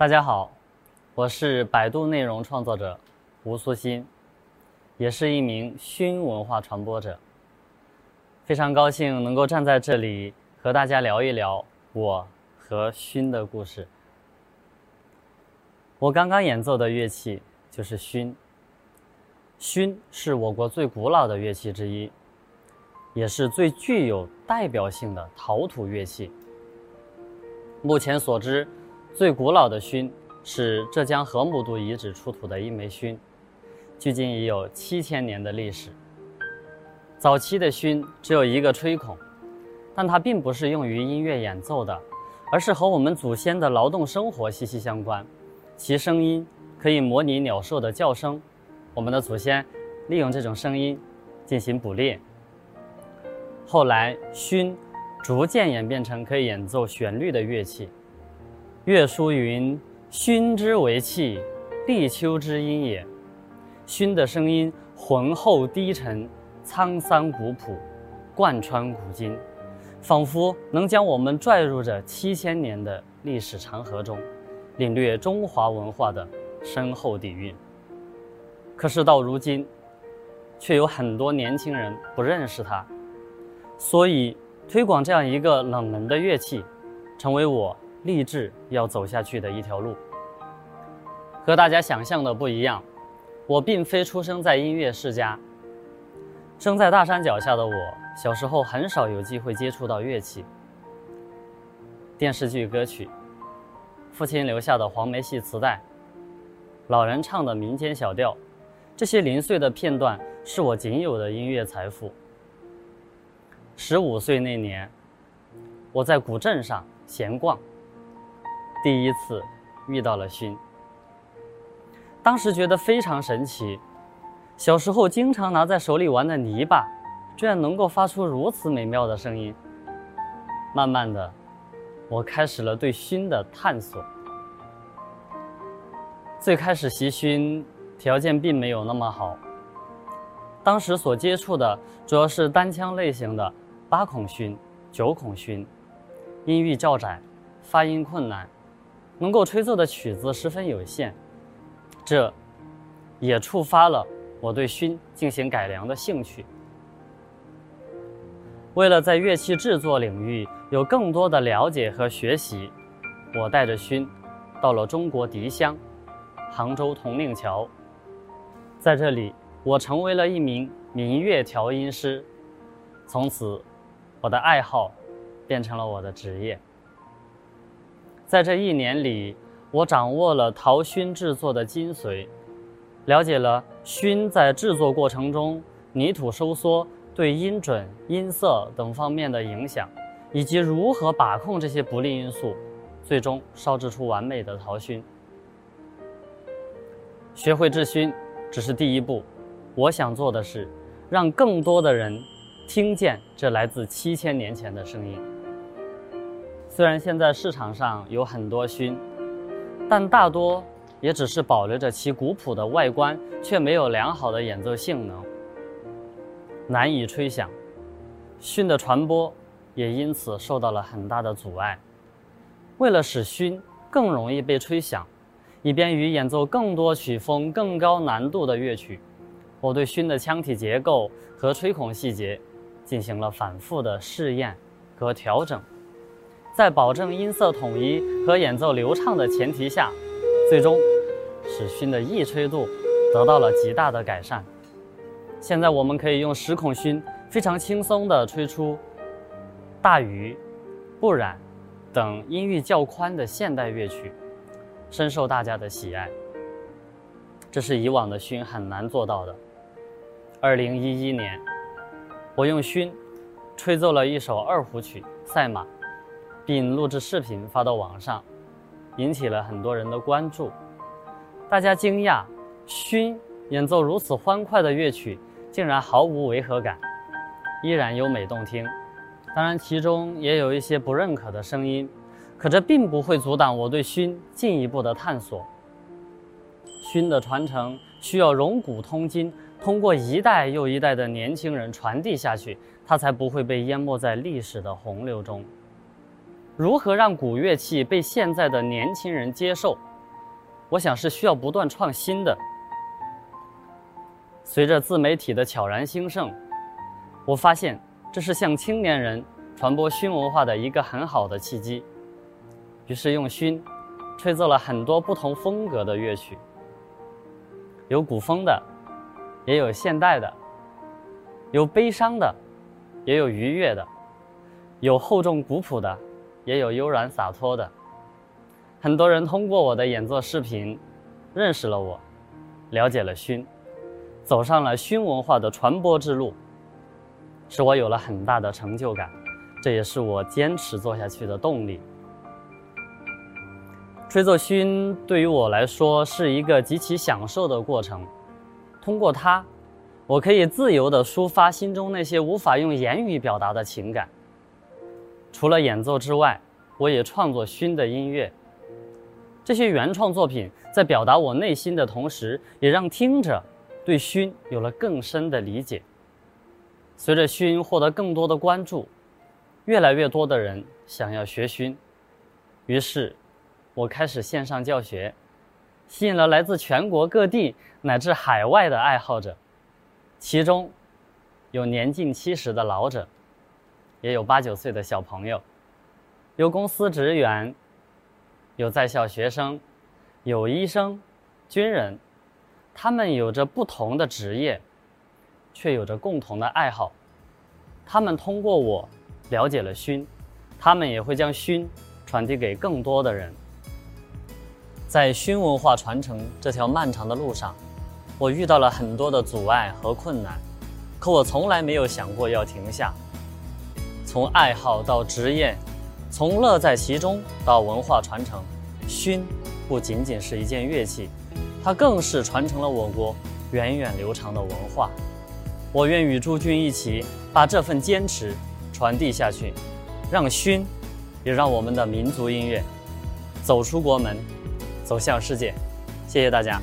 大家好，我是百度内容创作者吴苏欣，也是一名熏文化传播者。非常高兴能够站在这里和大家聊一聊我和熏的故事。我刚刚演奏的乐器就是熏。熏是我国最古老的乐器之一，也是最具有代表性的陶土乐器。目前所知，最古老的熏是浙江河姆渡遗址出土的一枚熏，距今已有七千年的历史。早期的熏只有一个吹孔，但它并不是用于音乐演奏的，而是和我们祖先的劳动生活息息相关。其声音可以模拟鸟兽的叫声。我们的祖先利用这种声音进行捕猎。后来，埙逐渐演变成可以演奏旋律的乐器。乐书云：“埙之为器，立秋之音也。”埙的声音浑厚低沉、沧桑古朴，贯穿古今，仿佛能将我们拽入这七千年的历史长河中，领略中华文化的深厚底蕴。可是到如今，却有很多年轻人不认识它，所以推广这样一个冷门的乐器，成为我立志要走下去的一条路。和大家想象的不一样，我并非出生在音乐世家。生在大山脚下的我，小时候很少有机会接触到乐器。电视剧歌曲，父亲留下的黄梅戏磁带，老人唱的民间小调。这些零碎的片段是我仅有的音乐财富。十五岁那年，我在古镇上闲逛，第一次遇到了熏。当时觉得非常神奇，小时候经常拿在手里玩的泥巴，居然能够发出如此美妙的声音。慢慢的，我开始了对熏的探索。最开始习熏。条件并没有那么好。当时所接触的主要是单腔类型的八孔埙、九孔埙，音域较窄，发音困难，能够吹奏的曲子十分有限。这，也触发了我对埙进行改良的兴趣。为了在乐器制作领域有更多的了解和学习，我带着埙到了中国笛乡，杭州铜令桥。在这里，我成为了一名民乐调音师。从此，我的爱好变成了我的职业。在这一年里，我掌握了陶埙制作的精髓，了解了埙在制作过程中泥土收缩对音准、音色等方面的影响，以及如何把控这些不利因素，最终烧制出完美的陶埙。学会制埙。只是第一步，我想做的是，让更多的人听见这来自七千年前的声音。虽然现在市场上有很多埙，但大多也只是保留着其古朴的外观，却没有良好的演奏性能，难以吹响。埙的传播也因此受到了很大的阻碍。为了使埙更容易被吹响。以便于演奏更多曲风、更高难度的乐曲，我对埙的腔体结构和吹孔细节进行了反复的试验和调整，在保证音色统一和演奏流畅的前提下，最终使埙的易吹度得到了极大的改善。现在我们可以用十孔埙非常轻松地吹出大鱼、不染等音域较宽的现代乐曲。深受大家的喜爱，这是以往的埙很难做到的。二零一一年，我用埙吹奏了一首二胡曲《赛马》，并录制视频发到网上，引起了很多人的关注。大家惊讶，埙演奏如此欢快的乐曲，竟然毫无违和感，依然优美动听。当然，其中也有一些不认可的声音。可这并不会阻挡我对埙进一步的探索。埙的传承需要融古通今，通过一代又一代的年轻人传递下去，它才不会被淹没在历史的洪流中。如何让古乐器被现在的年轻人接受，我想是需要不断创新的。随着自媒体的悄然兴盛，我发现这是向青年人传播熏文化的一个很好的契机。于是用熏吹奏了很多不同风格的乐曲，有古风的，也有现代的，有悲伤的，也有愉悦的，有厚重古朴的，也有悠然洒脱的。很多人通过我的演奏视频，认识了我，了解了熏，走上了熏文化的传播之路，使我有了很大的成就感，这也是我坚持做下去的动力。吹奏熏对于我来说是一个极其享受的过程，通过它，我可以自由地抒发心中那些无法用言语表达的情感。除了演奏之外，我也创作熏的音乐。这些原创作品在表达我内心的同时，也让听者对熏有了更深的理解。随着熏获得更多的关注，越来越多的人想要学熏，于是，我开始线上教学，吸引了来自全国各地乃至海外的爱好者，其中有年近七十的老者，也有八九岁的小朋友，有公司职员。有在校学生，有医生、军人，他们有着不同的职业，却有着共同的爱好。他们通过我了解了熏，他们也会将熏传递给更多的人。在熏文化传承这条漫长的路上，我遇到了很多的阻碍和困难，可我从来没有想过要停下。从爱好到职业。从乐在其中到文化传承，熏不仅仅是一件乐器，它更是传承了我国源远流长的文化。我愿与诸君一起把这份坚持传递下去，让熏，也让我们的民族音乐走出国门，走向世界。谢谢大家。